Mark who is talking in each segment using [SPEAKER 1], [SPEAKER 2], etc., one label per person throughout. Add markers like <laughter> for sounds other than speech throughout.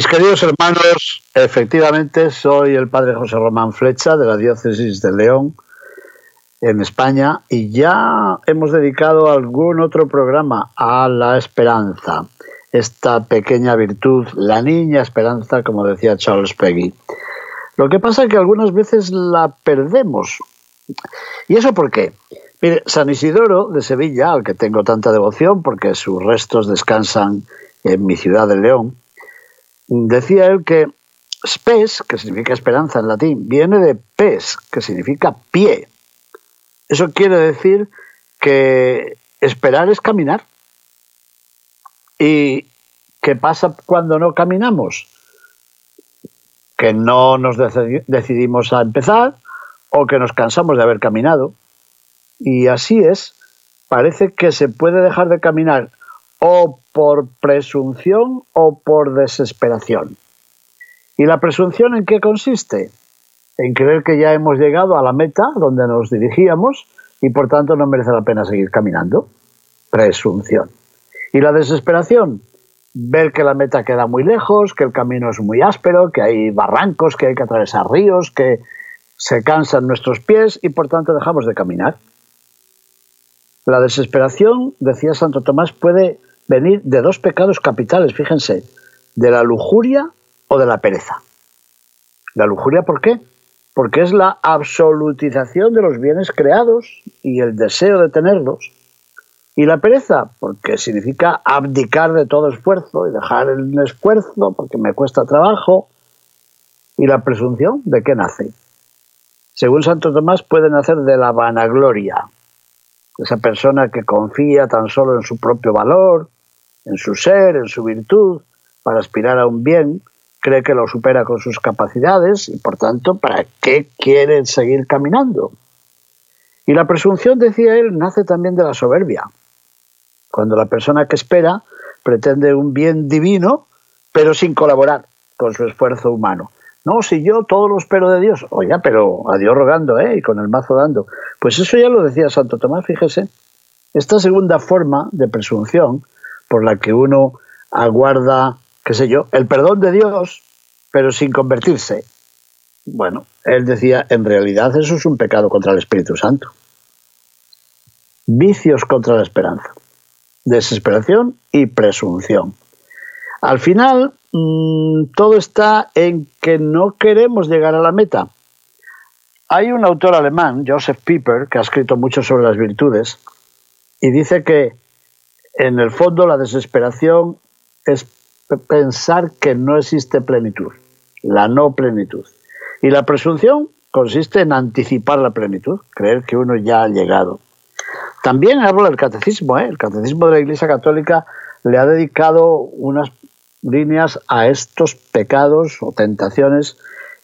[SPEAKER 1] Mis queridos hermanos, efectivamente soy el padre José Román Flecha de la diócesis de León, en España, y ya hemos dedicado algún otro programa a la esperanza, esta pequeña virtud, la niña esperanza, como decía Charles Peggy. Lo que pasa es que algunas veces la perdemos. ¿Y eso por qué? Mire, San Isidoro de Sevilla, al que tengo tanta devoción porque sus restos descansan en mi ciudad de León, Decía él que spes, que significa esperanza en latín, viene de pes, que significa pie. Eso quiere decir que esperar es caminar. ¿Y qué pasa cuando no caminamos? Que no nos decidimos a empezar o que nos cansamos de haber caminado. Y así es, parece que se puede dejar de caminar o por presunción o por desesperación. ¿Y la presunción en qué consiste? En creer que ya hemos llegado a la meta donde nos dirigíamos y por tanto no merece la pena seguir caminando. Presunción. ¿Y la desesperación? Ver que la meta queda muy lejos, que el camino es muy áspero, que hay barrancos, que hay que atravesar ríos, que se cansan nuestros pies y por tanto dejamos de caminar. La desesperación, decía Santo Tomás, puede venir de dos pecados capitales, fíjense, de la lujuria o de la pereza. La lujuria, ¿por qué? Porque es la absolutización de los bienes creados y el deseo de tenerlos. Y la pereza, porque significa abdicar de todo esfuerzo y dejar el esfuerzo porque me cuesta trabajo. Y la presunción, ¿de qué nace? Según Santo Tomás, puede nacer de la vanagloria, esa persona que confía tan solo en su propio valor, en su ser, en su virtud, para aspirar a un bien, cree que lo supera con sus capacidades y por tanto, ¿para qué quiere seguir caminando? Y la presunción, decía él, nace también de la soberbia. Cuando la persona que espera pretende un bien divino, pero sin colaborar con su esfuerzo humano. No, si yo todo lo espero de Dios, oiga, pero a Dios rogando, ¿eh? Y con el mazo dando. Pues eso ya lo decía Santo Tomás, fíjese. Esta segunda forma de presunción por la que uno aguarda, qué sé yo, el perdón de Dios, pero sin convertirse. Bueno, él decía, en realidad eso es un pecado contra el Espíritu Santo. Vicios contra la esperanza, desesperación y presunción. Al final, mmm, todo está en que no queremos llegar a la meta. Hay un autor alemán, Joseph Pieper, que ha escrito mucho sobre las virtudes, y dice que en el fondo la desesperación es pensar que no existe plenitud, la no plenitud. Y la presunción consiste en anticipar la plenitud, creer que uno ya ha llegado. También habla del catecismo, ¿eh? el catecismo de la Iglesia Católica le ha dedicado unas líneas a estos pecados o tentaciones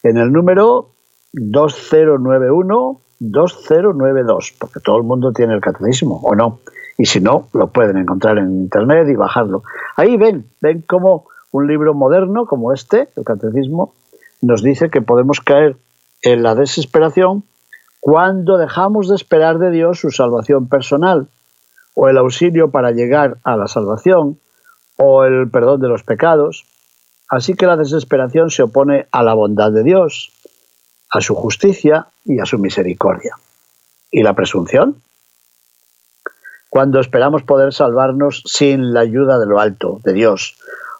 [SPEAKER 1] en el número 2091-2092, porque todo el mundo tiene el catecismo, ¿o no? Y si no, lo pueden encontrar en internet y bajarlo. Ahí ven, ven cómo un libro moderno como este, el Catecismo, nos dice que podemos caer en la desesperación cuando dejamos de esperar de Dios su salvación personal, o el auxilio para llegar a la salvación, o el perdón de los pecados. Así que la desesperación se opone a la bondad de Dios, a su justicia y a su misericordia. ¿Y la presunción? Cuando esperamos poder salvarnos sin la ayuda de lo alto, de Dios,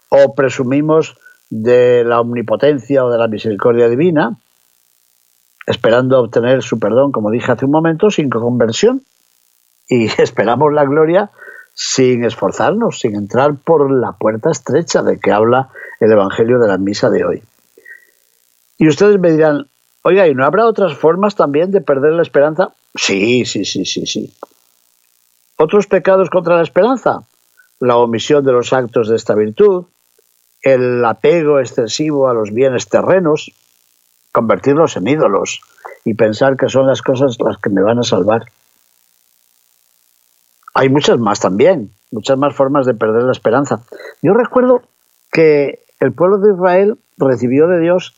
[SPEAKER 1] o presumimos de la omnipotencia o de la misericordia divina, esperando obtener su perdón, como dije hace un momento, sin conversión, y <laughs> esperamos la gloria sin esforzarnos, sin entrar por la puerta estrecha de que habla el Evangelio de la misa de hoy. Y ustedes me dirán, oiga, ¿y no habrá otras formas también de perder la esperanza? Sí, sí, sí, sí, sí. ¿Otros pecados contra la esperanza? la omisión de los actos de esta virtud, el apego excesivo a los bienes terrenos, convertirlos en ídolos y pensar que son las cosas las que me van a salvar. Hay muchas más también, muchas más formas de perder la esperanza. Yo recuerdo que el pueblo de Israel recibió de Dios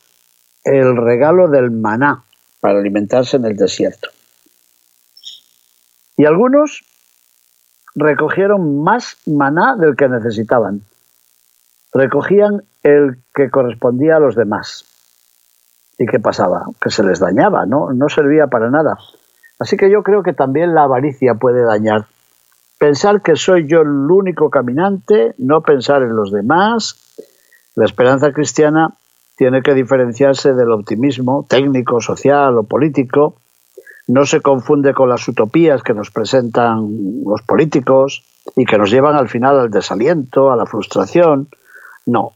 [SPEAKER 1] el regalo del maná para alimentarse en el desierto. Y algunos recogieron más maná del que necesitaban. Recogían el que correspondía a los demás. ¿Y qué pasaba? Que se les dañaba, ¿no? No servía para nada. Así que yo creo que también la avaricia puede dañar. Pensar que soy yo el único caminante, no pensar en los demás. La esperanza cristiana tiene que diferenciarse del optimismo técnico, social o político. No se confunde con las utopías que nos presentan los políticos y que nos llevan al final al desaliento, a la frustración. No,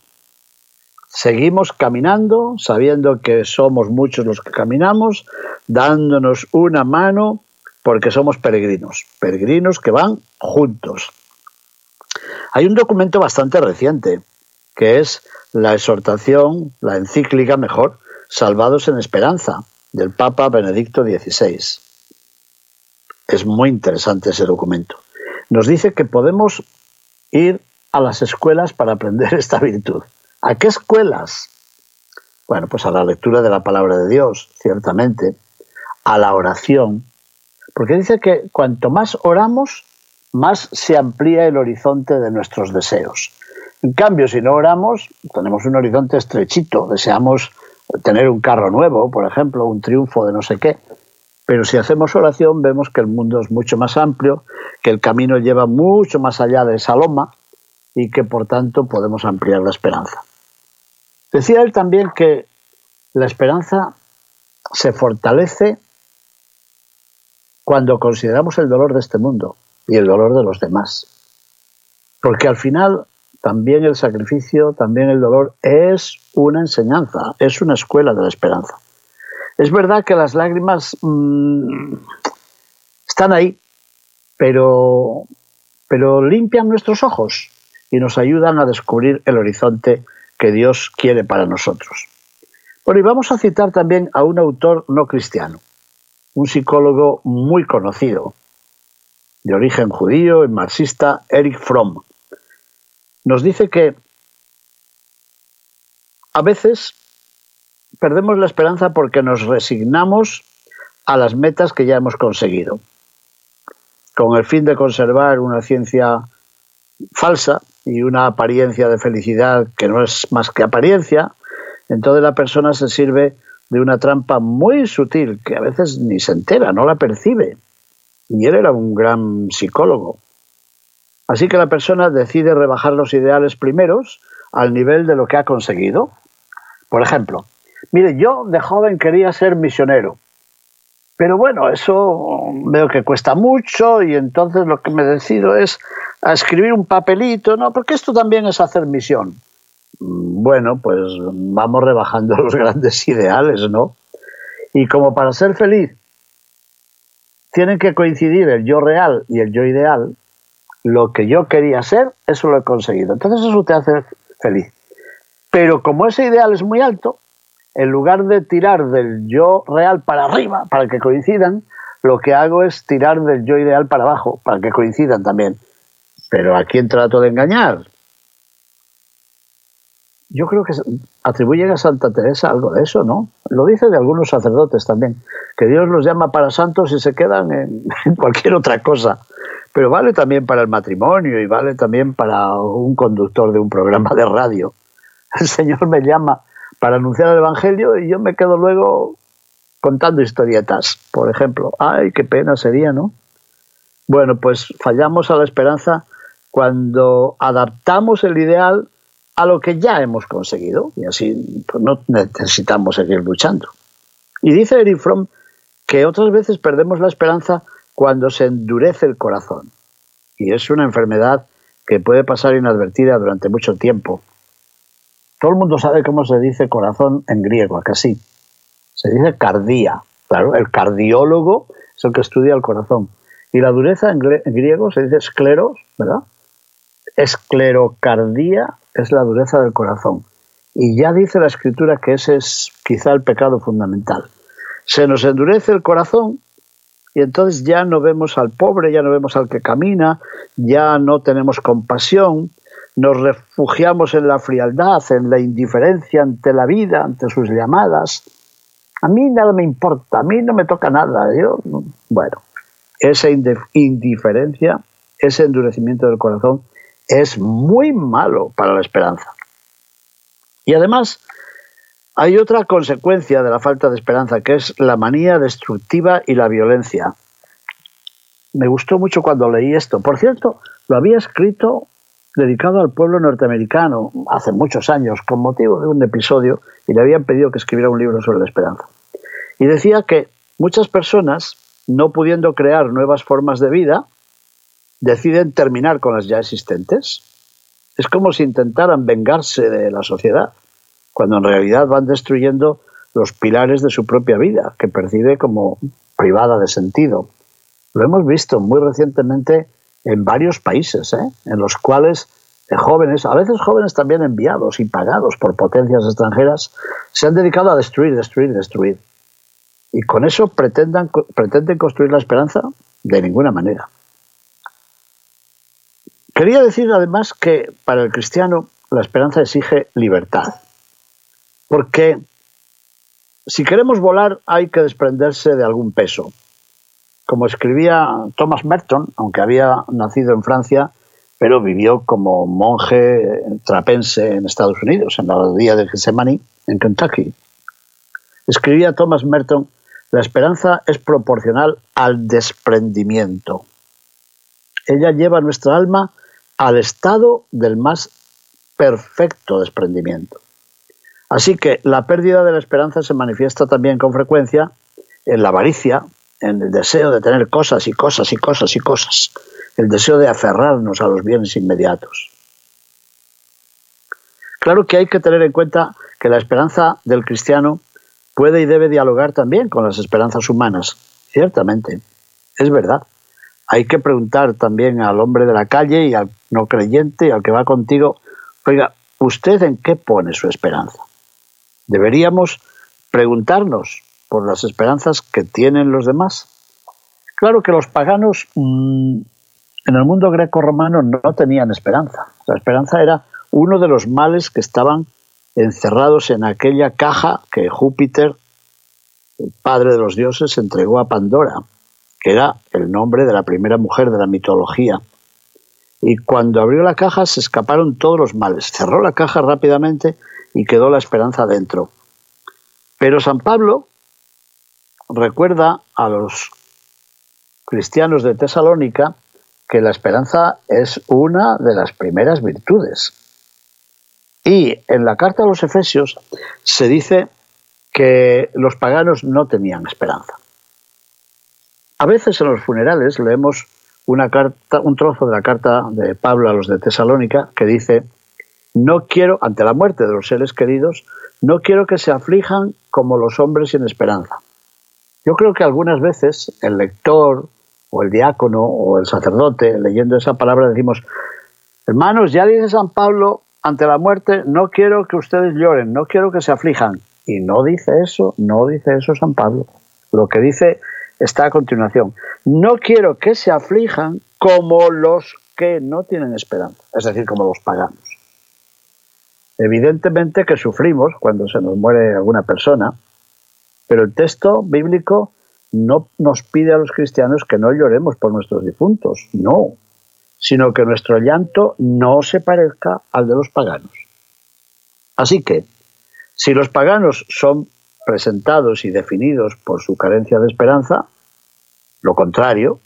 [SPEAKER 1] Seguimos caminando, sabiendo que somos muchos los que caminamos, dándonos una mano porque somos peregrinos, peregrinos que van juntos. Hay un documento bastante reciente, que es la exhortación, la encíclica mejor, Salvados en Esperanza, del Papa Benedicto XVI. Es muy interesante ese documento. Nos dice que podemos ir a las escuelas para aprender <laughs> esta virtud. ¿A qué escuelas? Bueno, pues a la lectura de la palabra de Dios, ciertamente, a la oración, porque dice que cuanto más oramos, más se amplía el horizonte de nuestros deseos. En cambio, si no oramos, tenemos un horizonte estrechito, deseamos tener un carro nuevo, por ejemplo, un triunfo de no sé qué. Pero si hacemos oración, vemos que el mundo es mucho más amplio, que el camino lleva mucho más allá de esa loma y que por tanto podemos ampliar la esperanza. Decía él también que la esperanza se fortalece cuando consideramos el dolor de este mundo y el dolor de los demás. Porque al final también el sacrificio, también el dolor es una enseñanza, es una escuela de la esperanza. Es verdad que las lágrimas mmm, están ahí, pero, pero limpian nuestros ojos y nos ayudan a descubrir el horizonte que Dios quiere para nosotros. Bueno, y vamos a citar también a un autor no cristiano, un psicólogo muy conocido, de origen judío y marxista, Eric Fromm. Nos dice que a veces perdemos la esperanza porque nos resignamos a las metas que ya hemos conseguido, con el fin de conservar una ciencia falsa y una apariencia de felicidad que no es más que apariencia, entonces la persona se sirve de una trampa muy sutil que a veces ni se entera, no la percibe. Y él era un gran psicólogo. Así que la persona decide rebajar los ideales primeros al nivel de lo que ha conseguido. Por ejemplo, mire, yo de joven quería ser misionero, pero bueno, eso veo que cuesta mucho y entonces lo que me decido es a escribir un papelito, ¿no? Porque esto también es hacer misión. Bueno, pues vamos rebajando <laughs> los grandes ideales, ¿no? Y como para ser feliz tienen que coincidir el yo real y el yo ideal, lo que yo quería ser, eso lo he conseguido. Entonces eso te hace feliz. Pero como ese ideal es muy alto, en lugar de tirar del yo real para arriba, para que coincidan, lo que hago es tirar del yo ideal para abajo, para que coincidan también. Pero ¿a quién trato de engañar? Yo creo que atribuyen a Santa Teresa algo de eso, ¿no? Lo dice de algunos sacerdotes también, que Dios los llama para santos y se quedan en, <laughs> en cualquier otra cosa. Pero vale también para el matrimonio y vale también para un conductor de un programa de radio. <laughs> El Señor me llama para anunciar el Evangelio y yo me quedo luego contando historietas, por ejemplo. Ay, qué pena sería, ¿no? Bueno, pues fallamos a la esperanza cuando adaptamos el ideal a lo que ya hemos conseguido y así pues, no necesitamos seguir luchando. Y dice Eric Fromm que otras veces perdemos la esperanza cuando se endurece el corazón. Y es una enfermedad que puede pasar inadvertida durante mucho tiempo. Todo el mundo sabe cómo se dice corazón en griego, sí. Se dice cardía. Claro, el cardiólogo es el que estudia el corazón. Y la dureza en, griego se dice escleros, ¿verdad? esclerocardía es la dureza del corazón. Y ya dice la escritura que ese es quizá el pecado fundamental. Se nos endurece el corazón y entonces ya no vemos al pobre, ya no vemos al que camina, ya no tenemos compasión, nos refugiamos en la frialdad, en la indiferencia ante la vida, ante sus llamadas. A mí nada me importa, a mí no me toca nada. Yo, bueno, esa indiferencia, ese endurecimiento del corazón es muy malo para la esperanza. Y además, hay otra consecuencia de la falta de esperanza, que es la manía destructiva y la violencia. Me gustó mucho cuando leí esto. Por cierto, lo había escrito dedicado al pueblo norteamericano hace muchos años con motivo de un episodio y le habían pedido que escribiera un libro sobre la esperanza. Y decía que muchas personas, no pudiendo crear nuevas formas de vida, deciden terminar con las ya existentes. Es como si intentaran vengarse de la sociedad cuando en realidad van destruyendo los pilares de su propia vida, que percibe como privada de sentido. Lo hemos visto muy recientemente en varios países, ¿eh? en los cuales jóvenes, a veces jóvenes también enviados y pagados por potencias extranjeras, se han dedicado a destruir, destruir, destruir. Y con eso pretendan, pretenden construir la esperanza de ninguna manera. Quería decir además que para el cristiano la esperanza exige libertad. Porque si queremos volar hay que desprenderse de algún peso. Como escribía Thomas Merton, aunque había nacido en Francia, pero vivió como monje trapense en Estados Unidos, en la abadía de Gethsemane, en Kentucky. Escribía Thomas Merton, la esperanza es proporcional al desprendimiento. Ella lleva nuestra alma al estado del más perfecto desprendimiento. Así que la pérdida de la esperanza se manifiesta también con frecuencia en la avaricia, en el deseo de tener cosas y cosas y cosas y cosas, el deseo de aferrarnos a los bienes inmediatos. Claro que hay que tener en cuenta que la esperanza del cristiano puede y debe dialogar también con las esperanzas humanas, ciertamente, es verdad. Hay que preguntar también al hombre de la calle y al no creyente y al que va contigo, oiga, ¿usted en qué pone su esperanza? Deberíamos preguntarnos por las esperanzas que tienen los demás. Claro que los paganos mm, en el mundo greco-romano no tenían esperanza. La esperanza era uno de los males que estaban encerrados en aquella caja que Júpiter, el padre de los dioses, entregó a Pandora, que era el nombre de la primera mujer de la mitología. Y cuando abrió la caja se escaparon todos los males. Cerró la caja rápidamente y quedó la esperanza dentro. Pero San Pablo recuerda a los cristianos de Tesalónica que la esperanza es una de las primeras virtudes. Y en la carta a los Efesios se dice que los paganos no tenían esperanza. A veces en los funerales leemos una carta, un trozo de la carta de Pablo a los de Tesalónica que dice no quiero, ante la muerte de los seres queridos, no quiero que se aflijan como los hombres sin esperanza. Yo creo que algunas veces el lector o el diácono o el sacerdote, leyendo esa palabra, decimos, hermanos, ya dice San Pablo, ante la muerte, no quiero que ustedes lloren, no quiero que se aflijan. Y no dice eso, no dice eso San Pablo. Lo que dice está a continuación. No quiero que se aflijan como los que no tienen esperanza, es decir, como los paganos. Evidentemente que sufrimos cuando se nos muere alguna persona, pero el texto bíblico no nos pide a los cristianos que no lloremos por nuestros difuntos, no, sino que nuestro llanto no se parezca al de los paganos. Así que, si los paganos son presentados y definidos por su carencia de esperanza, lo contrario,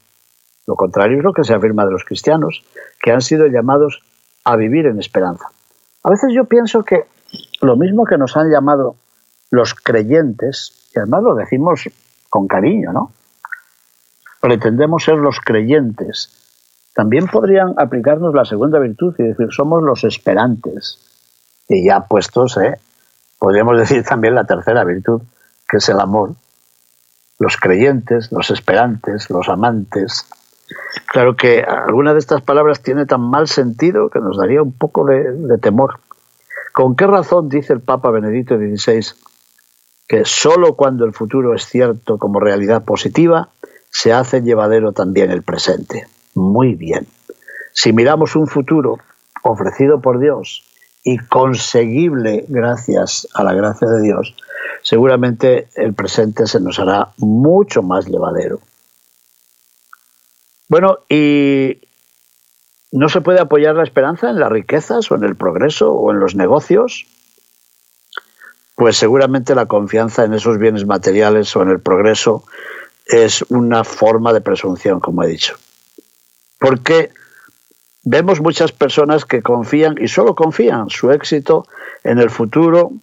[SPEAKER 1] lo contrario es lo que se afirma de los cristianos, que han sido llamados a vivir en esperanza. A veces yo pienso que lo mismo que nos han llamado los creyentes, y además lo decimos con cariño, ¿no? Pretendemos ser los creyentes. También podrían aplicarnos la segunda virtud y decir, somos los esperantes. Y ya puestos, ¿eh? podríamos decir también la tercera virtud, que es el amor. Los creyentes, los esperantes, los amantes. Claro que alguna de estas palabras tiene tan mal sentido que nos daría un poco de, temor. ¿Con qué razón dice el Papa Benedicto XVI que sólo cuando el futuro es cierto como realidad positiva se hace llevadero también el presente? Muy bien. Si miramos un futuro ofrecido por Dios y conseguible gracias a la gracia de Dios, seguramente el presente se nos hará mucho más llevadero. Bueno, y no se puede apoyar la esperanza en las riquezas o en el progreso o en los negocios, pues seguramente la confianza en esos bienes materiales o en el progreso es una forma de presunción, como he dicho. Porque vemos muchas personas que confían y solo confían su éxito en el futuro,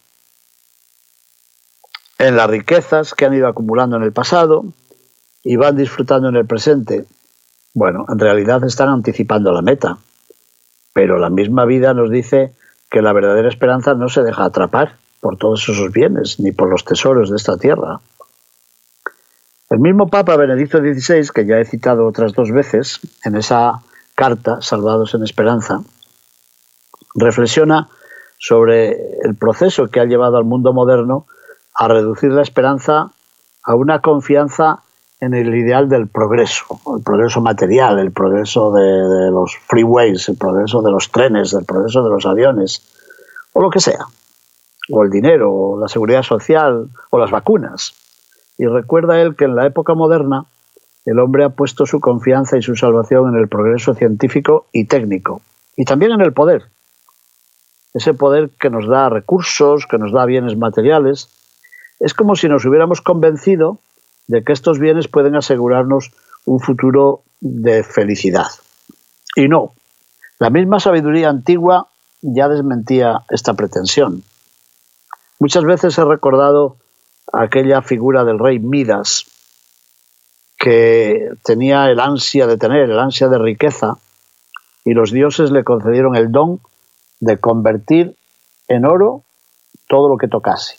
[SPEAKER 1] en las riquezas que han ido acumulando en el pasado y van disfrutando en el presente. Bueno, en realidad están anticipando la meta, pero la misma vida nos dice que la verdadera esperanza no se deja atrapar por todos esos bienes ni por los tesoros de esta tierra. El mismo Papa Benedicto XVI, que ya he citado otras dos veces en esa carta, Salvados en Esperanza, reflexiona sobre el proceso que ha llevado al mundo moderno a reducir la esperanza a una confianza en el ideal del progreso, el progreso material, el progreso de, los freeways, el progreso de los trenes, el progreso de los aviones, o lo que sea, o el dinero, o la seguridad social, o las vacunas. Y recuerda él que en la época moderna el hombre ha puesto su confianza y su salvación en el progreso científico y técnico, y también en el poder. Ese poder que nos da recursos, que nos da bienes materiales, es como si nos hubiéramos convencido de que estos bienes pueden asegurarnos un futuro de felicidad. Y no, la misma sabiduría antigua ya desmentía esta pretensión. Muchas veces he recordado aquella figura del rey Midas, que tenía el ansia de tener, el ansia de riqueza, y los dioses le concedieron el don de convertir en oro todo lo que tocase.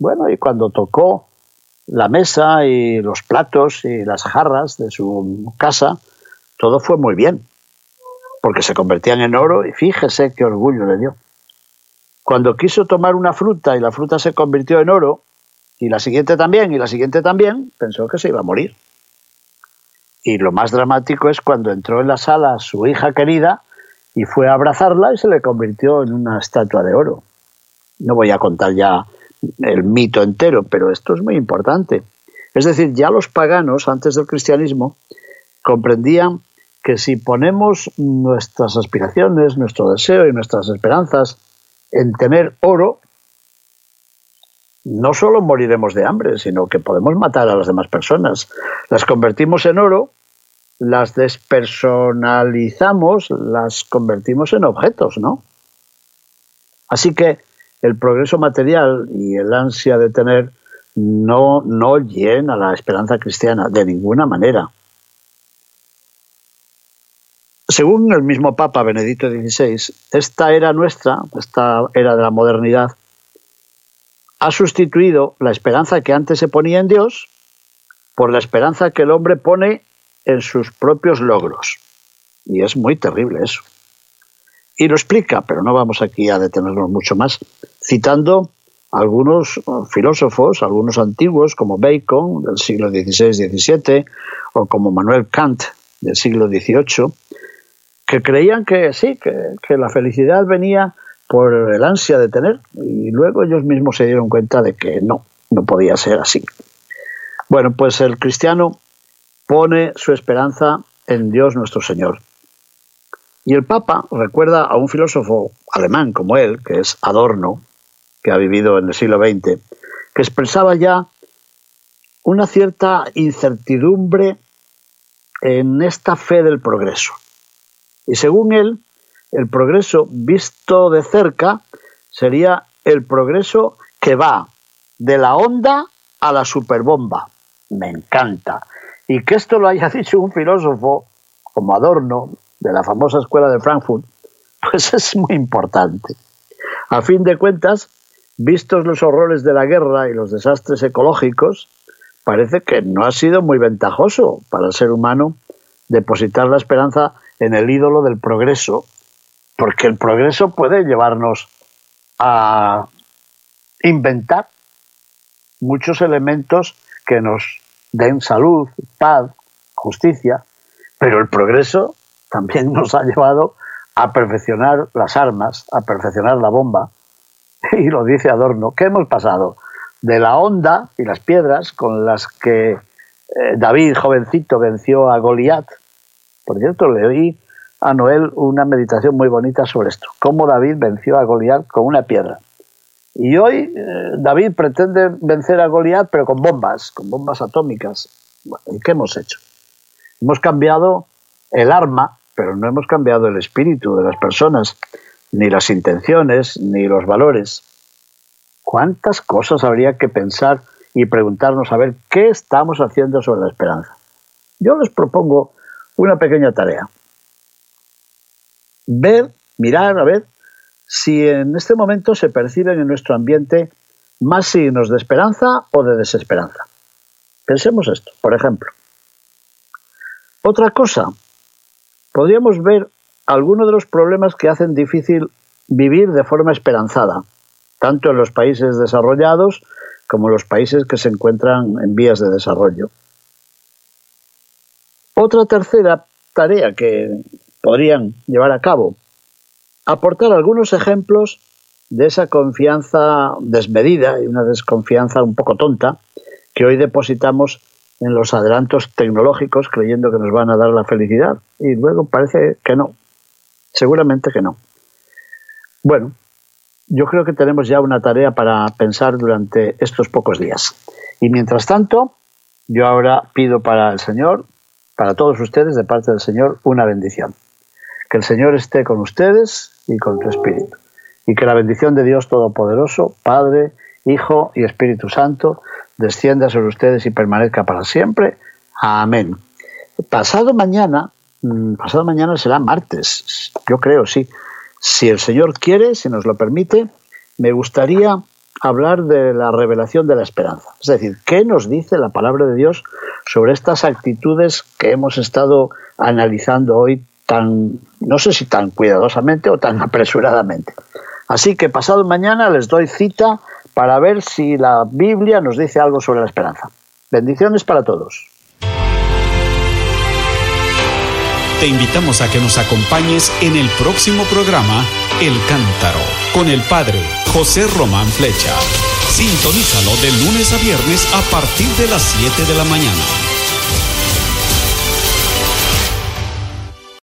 [SPEAKER 1] Bueno, y cuando tocó la mesa y los platos y las jarras de su casa, todo fue muy bien, porque se convertían en oro y fíjese qué orgullo le dio. Cuando quiso tomar una fruta y la fruta se convirtió en oro, y la siguiente también, y la siguiente también, pensó que se iba a morir. Y lo más dramático es cuando entró en la sala su hija querida y fue a abrazarla y se le convirtió en una estatua de oro. No voy a contar ya el mito entero, pero esto es muy importante. Es decir, ya los paganos, antes del cristianismo, comprendían que si ponemos nuestras aspiraciones, nuestro deseo y nuestras esperanzas en tener oro, no solo moriremos de hambre, sino que podemos matar a las demás personas. Las convertimos en oro, las despersonalizamos, las convertimos en objetos, ¿no? Así que el progreso material y el ansia de tener no, no llena la esperanza cristiana de ninguna manera. Según el mismo Papa Benedicto XVI, esta era nuestra, esta era de la modernidad, ha sustituido la esperanza que antes se ponía en Dios por la esperanza que el hombre pone en sus propios logros. Y es muy terrible eso. Y lo explica, pero no vamos aquí a detenernos mucho más, citando algunos filósofos, algunos antiguos, como Bacon, del siglo XVI-XVII, o como Manuel Kant, del siglo XVIII, que creían que sí, que, que la felicidad venía por el ansia de tener, y luego ellos mismos se dieron cuenta de que no, no podía ser así. Bueno, pues el cristiano pone su esperanza en Dios nuestro Señor. Y el Papa recuerda a un filósofo alemán como él, que es Adorno, que ha vivido en el siglo XX, que expresaba ya una cierta incertidumbre en esta fe del progreso. Y según él, el progreso visto de cerca sería el progreso que va de la onda a la superbomba. Me encanta. Y que esto lo haya <laughs> dicho un filósofo como Adorno, de la famosa escuela de Frankfurt, <laughs> pues es muy importante. A fin de cuentas, vistos los horrores de la guerra y los desastres ecológicos, parece que no ha sido muy ventajoso para el ser humano depositar la esperanza en el ídolo del progreso, porque el progreso puede llevarnos a inventar muchos elementos que nos den salud, paz, justicia, pero el progreso también <laughs> nos ha llevado a perfeccionar las armas, a perfeccionar la bomba. Y lo dice Adorno, ¿qué hemos pasado? De la onda y las piedras con las que eh, David, jovencito, venció a Goliat. Por cierto, le oí a Noel una meditación muy bonita sobre esto, cómo David venció a Goliat con una piedra. Y hoy eh, David pretende vencer a Goliat, pero con bombas, con bombas atómicas. ¿Y qué hemos hecho? Hemos cambiado el arma, pero no hemos cambiado el espíritu de las personas, ni las intenciones, ni los valores. ¿Cuántas cosas habría que pensar y preguntarnos a ver qué estamos haciendo sobre la esperanza? Yo les propongo una pequeña tarea. Ver, mirar, a ver si en este momento se perciben en nuestro ambiente más signos de esperanza o de desesperanza. Pensemos esto, por ejemplo. Otra cosa, podríamos ver algunos de los problemas que hacen difícil vivir de forma esperanzada, tanto en los países desarrollados como en los países que se encuentran en vías de desarrollo. Otra tercera tarea que podrían llevar a cabo aportar algunos ejemplos de esa confianza desmedida y una desconfianza un poco tonta que hoy depositamos en los adelantos tecnológicos creyendo que nos van a dar la felicidad y luego parece que no, seguramente que no. Bueno, yo creo que tenemos ya una tarea para pensar durante estos pocos días. Y mientras tanto, yo ahora pido para el Señor, para todos ustedes, de parte del Señor, una bendición. Que el Señor esté con ustedes y con tu espíritu. Y que la bendición de Dios Todopoderoso, Padre, Hijo y Espíritu Santo, descienda sobre ustedes y permanezca para siempre. Amén. Pasado mañana, mm, pasado mañana será martes, yo creo, sí. Si el Señor quiere, si nos lo permite, me gustaría hablar de la revelación de la esperanza. Es decir, ¿qué nos dice la palabra de Dios sobre estas actitudes que hemos estado analizando hoy tan, no sé si tan cuidadosamente o tan <laughs> apresuradamente. Así que pasado mañana les doy cita para ver si la Biblia nos dice algo sobre la esperanza. Bendiciones para todos.
[SPEAKER 2] Te invitamos a que nos acompañes en el próximo programa El Cántaro con el Padre José Román Flecha. Sintonízalo de lunes a viernes a partir de las 7 de la mañana.